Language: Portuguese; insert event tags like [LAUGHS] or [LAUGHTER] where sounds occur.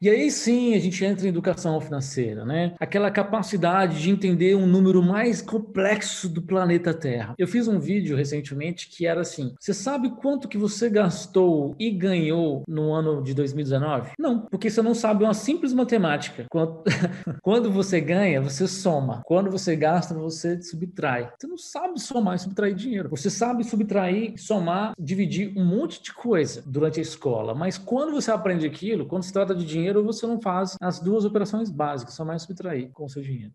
E aí sim a gente entra em educação financeira, né? Aquela capacidade de entender um número mais complexo do planeta Terra. Eu fiz um vídeo recentemente que era assim: você sabe quanto que você gastou e ganhou no ano de 2019? Não, porque você não sabe uma simples matemática. [LAUGHS] Quando, você ganha, você soma. Quando você gasta, você subtrai. Você não sabe somar e subtrair dinheiro. Você sabe subtrair, somar, dividir um monte de coisa durante a escola, mas quando você aprende aquilo, quando se trata de dinheiro, você não faz as duas operações básicas, somar e subtrair com o seu dinheiro.